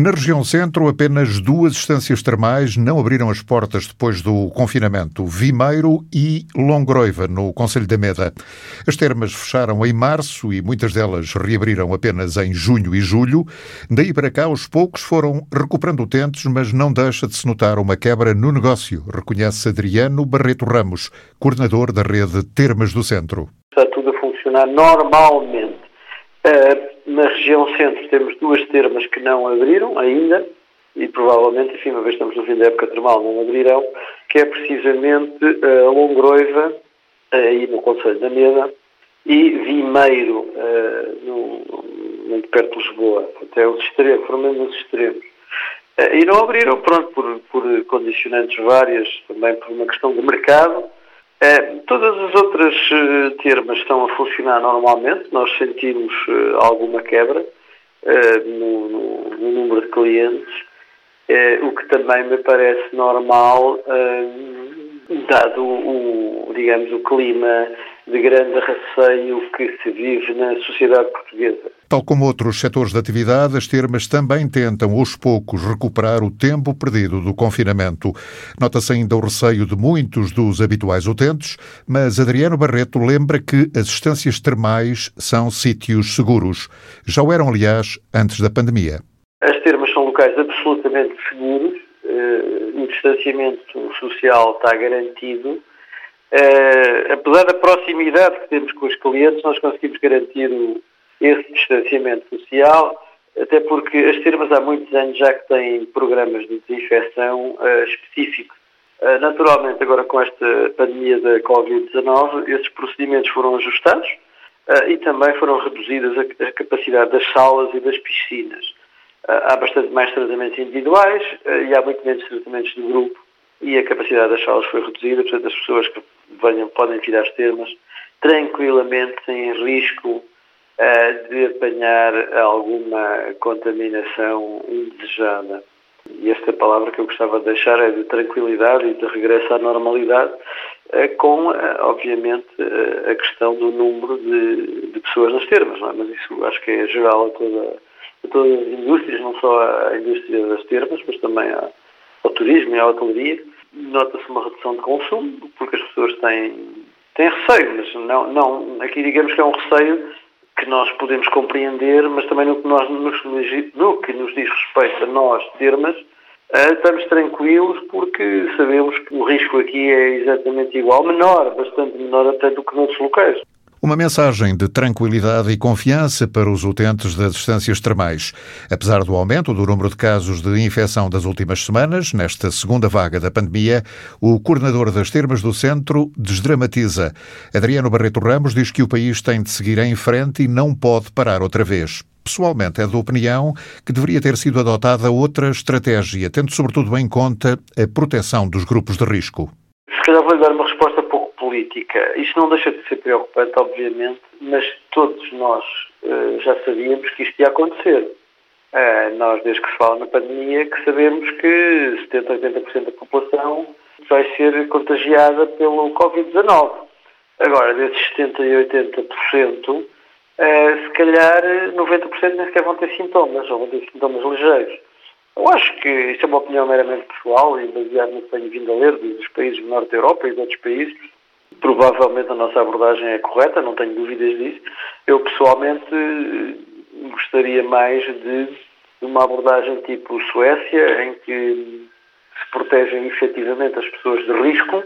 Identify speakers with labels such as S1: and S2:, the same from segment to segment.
S1: Na região centro, apenas duas estâncias termais não abriram as portas depois do confinamento, Vimeiro e Longroiva, no Conselho da Meda. As termas fecharam em março e muitas delas reabriram apenas em junho e julho. Daí para cá, aos poucos foram recuperando utentes, mas não deixa de se notar uma quebra no negócio, reconhece Adriano Barreto Ramos, coordenador da rede Termas do Centro.
S2: Está tudo a funcionar normalmente. Uh na região centro temos duas termas que não abriram ainda e provavelmente, enfim, uma vez estamos no fim da época termal, não abrirão, que é precisamente a Longroiva, aí no Conselho da Meda, e Vimeiro, no, muito perto de Lisboa, até os extremos, foram mesmo os extremos. E não abriram, pronto, por, por condicionantes várias, também por uma questão de mercado, é, todas as outras uh, termas estão a funcionar normalmente, nós sentimos uh, alguma quebra uh, no, no, no, número de clientes, o que também me parece normal, dado o, digamos, o clima de grande receio que se vive na sociedade portuguesa.
S1: Tal como outros setores de atividade, as termas também tentam, aos poucos, recuperar o tempo perdido do confinamento. Nota-se ainda o receio de muitos dos habituais utentes, mas Adriano Barreto lembra que as estâncias termais são sítios seguros. Já o eram, aliás, antes da pandemia.
S2: As termas são locais absolutamente seguros, eh, o distanciamento social está garantido Uh, apesar da proximidade que temos com os clientes, nós conseguimos garantir o, esse distanciamento social, até porque as termas há muitos anos já que têm programas de desinfecção uh, específicos. Uh, naturalmente, agora com esta pandemia da Covid-19, esses procedimentos foram ajustados e também foram reduzidas a, a, capacidade das salas e das piscinas. há bastante mais tratamentos individuais e há muito menos tratamentos de grupo e a capacidade das salas foi reduzida, portanto as pessoas que venham, podem vir às termas tranquilamente, sem risco uh, de apanhar alguma contaminação indesejada. E esta palavra que eu gostava de deixar é de tranquilidade e de regresso à normalidade, uh, com, uh, obviamente, a questão do número de, de pessoas nas termas, é? mas isso acho que é geral a, toda, a todas as indústrias, não só a indústria das termas, mas também ao turismo e à hotelaria nota-se uma redução de consumo, porque as pessoas têm, têm receio, mas não, não, aqui digamos que é um receio que nós podemos compreender, mas também no que, nós, nos, no que nos diz respeito a nós termas, eh, estamos tranquilos porque sabemos que o risco aqui é exatamente igual, menor, bastante menor até do que noutros locais.
S1: Uma mensagem de tranquilidade e confiança para os utentes das distâncias termais. Apesar do aumento do número de casos de infecção das últimas semanas, nesta segunda vaga da pandemia, o coordenador das termas do centro desdramatiza. Adriano Barreto Ramos diz que o país tem de seguir em frente e não pode parar outra vez. Pessoalmente, é da opinião que deveria ter sido adotada outra estratégia, tendo sobretudo em conta a proteção dos grupos de risco.
S2: Se calhar vou dar uma resposta política. Isto não deixa de ser preocupante, obviamente, mas todos nós uh, já sabíamos que isto ia acontecer. Uh, nós, desde que se fala na pandemia, que sabemos que 70% a 80% da população vai ser contagiada pelo Covid-19. Agora, desses 70% e 80%, uh, eh, se calhar 90% nem sequer vão ter sintomas, ou vão ter sintomas ligeiros. Eu acho que isto é uma opinião meramente pessoal e baseada no que tenho vindo a ler dos países do Norte da Europa e de outros países, Provavelmente a nossa abordagem é correta, não tenho dúvidas disso. Eu pessoalmente gostaria mais de uma abordagem tipo Suécia, em que se protegem efetivamente as pessoas de risco,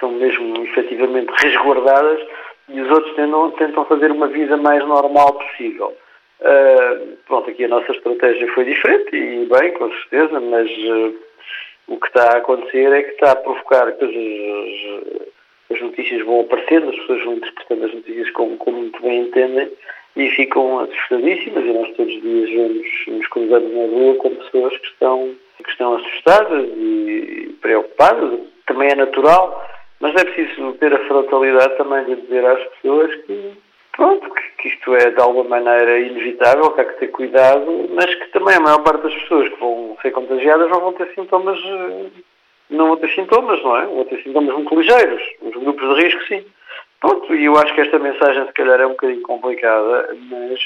S2: são mesmo efetivamente resguardadas, e os outros tentam, tentam fazer uma vida mais normal possível. Uh, pronto, aqui a nossa estratégia foi diferente, e bem, com certeza, mas uh, o que está a acontecer é que está a provocar coisas as notícias vão aparecendo, as pessoas vão interpretando as notícias como, como muito bem entendem e ficam assustadíssimas. E nós todos os dias vemos, nos cruzamos na rua com pessoas que estão, que estão assustadas e preocupadas, também é natural, mas é preciso ter a frontalidade também de dizer às pessoas que pronto, que, isto é de alguma maneira inevitável, que há que ter cuidado, mas que também a maior parte das pessoas que vão ser contagiadas não vão ter sintomas eh, não vão ter sintomas, não é? Vão ter sintomas muito ligeiros. Os grupos de risco, sim. Pronto, e eu acho que esta mensagem se calhar é um bocadinho complicada, mas,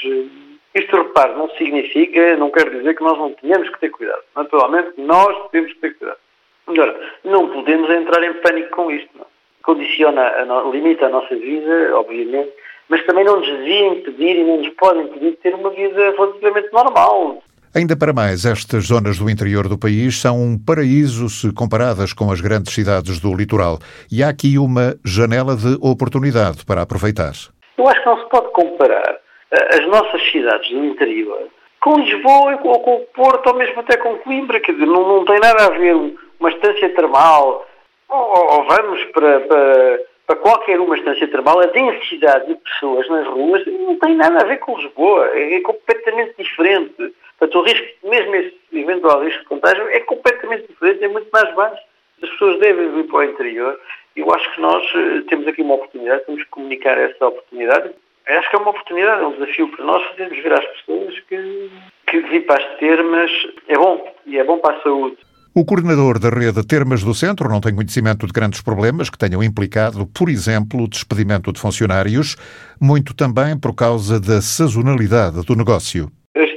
S2: Isto, repare, não significa, não quer dizer que nós não tenhamos que ter cuidado. Naturalmente, nós temos que ter cuidado. Agora, não podemos entrar em pânico com isto. Não. Condiciona, a, limita a nossa vida, obviamente, mas também não nos devia impedir e não nos pode impedir de ter uma vida relativamente normal.
S1: Ainda para mais, estas zonas do interior do país são um paraíso se comparadas com as grandes cidades do litoral. E há aqui uma janela de oportunidade para aproveitar.
S2: Eu acho que não se pode comparar eh, as nossas cidades do interior com Lisboa ou com o Porto ou mesmo até com Coimbra. Dizer, não, não tem nada a ver uma estância termal ou, ou, ou vamos para, para, para, qualquer uma estância termal, a densidade de pessoas nas ruas não tem nada a ver com Lisboa. É, é completamente diferente. Portanto, o risco, mesmo esse eventual risco de contágio, é completamente diferente, é muito mais baixo. As pessoas devem vir para o interior eu acho que nós eh, temos aqui uma oportunidade, temos que comunicar essa oportunidade. Eu acho que é uma oportunidade, é um desafio para nós fazermos ver às pessoas que, que vir para as termas é bom e é bom para a saúde.
S1: O coordenador da rede Termas do Centro não tem conhecimento de grandes problemas que tenham implicado, por exemplo, o despedimento de funcionários, muito também por causa da sazonalidade do negócio.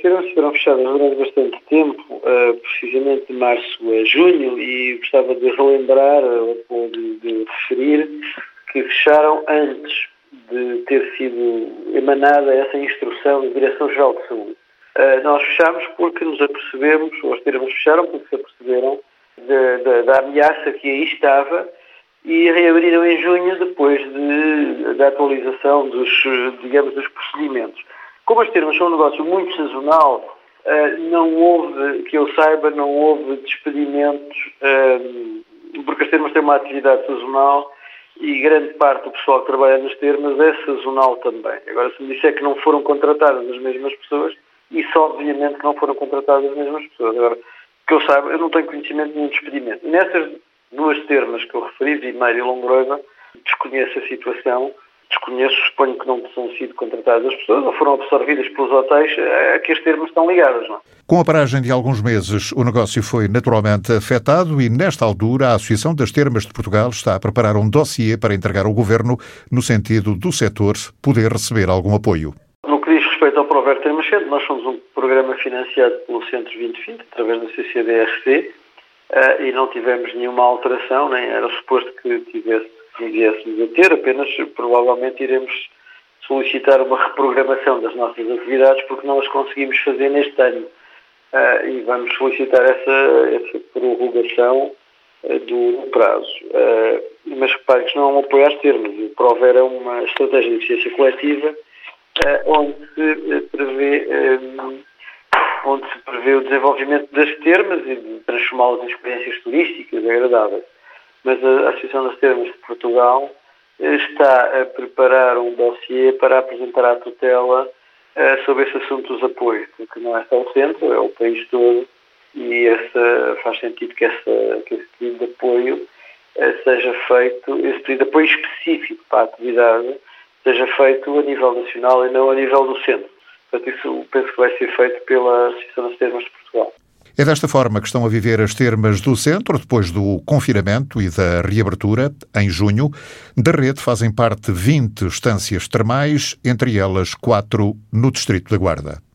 S2: As termas foram fechadas durante bastante tempo, uh, precisamente de março a junho, e gostava de relembrar ou de, de, referir que fecharam antes de ter sido emanada essa instrução da Direção-Geral de Saúde. Uh, nós fechamos porque nos apercebemos, ou as termas fecharam porque se aperceberam de, de, da ameaça que aí estava e reabriram em junho depois de, da atualização dos, digamos, dos procedimentos. Como as termas são um negócio muito sazonal, eh, não houve, que eu saiba, não houve despedimentos, eh, porque as termas têm uma atividade sazonal e grande parte do pessoal que trabalha nas termas é sazonal também. Agora, se me disser que não foram contratadas as mesmas pessoas, isso obviamente não foram contratadas as mesmas pessoas. Agora, que eu saiba, eu não tenho conhecimento de nenhum despedimento. Nessas duas termas que eu referi, Vimeira e Longroiva, desconheço a situação desconheço, suponho que não tenham sido contratadas as pessoas ou foram absorvidas pelos hotéis a que as termos estão ligadas. Não? É?
S1: Com a paragem de alguns meses, o negócio foi naturalmente afetado e, nesta altura, a Associação das Termas de Portugal está a preparar um dossiê para entregar ao Governo no sentido do setor poder receber algum apoio.
S2: No que diz respeito ao Prover Termas Centro, nós somos um programa financiado pelo Centro 2020, através da CCDRC, eh, e não tivemos nenhuma alteração, nem era suposto que tivesse viéssemos a ter, apenas provavelmente iremos solicitar uma reprogramação das nossas atividades porque não as conseguimos fazer neste ano. Uh, e vamos solicitar essa, essa prorrogação uh, do prazo. Uh, mas repare que não é um apoio às termos. O PROVER é uma estratégia de eficiência coletiva onde se prevê onde se prevê o desenvolvimento das termas e transformá-las em experiências turísticas agradáveis mas a Associação das Termas de Portugal está a preparar um dossiê para apresentar à tutela uh, sobre esse assunto dos apoios, porque não é só o centro, é o país todo e essa, faz sentido que, essa, que esse pedido de apoio uh, seja feito, esse pedido de apoio específico para a atividade seja feito a nível nacional e não a nível do centro. Portanto, isso penso que vai ser feito pela Associação das Termas de Portugal.
S1: É desta forma que estão a viver as termas do centro, depois do confinamento e da reabertura, em junho. Da rede fazem parte 20 estâncias termais, entre elas quatro no Distrito da Guarda.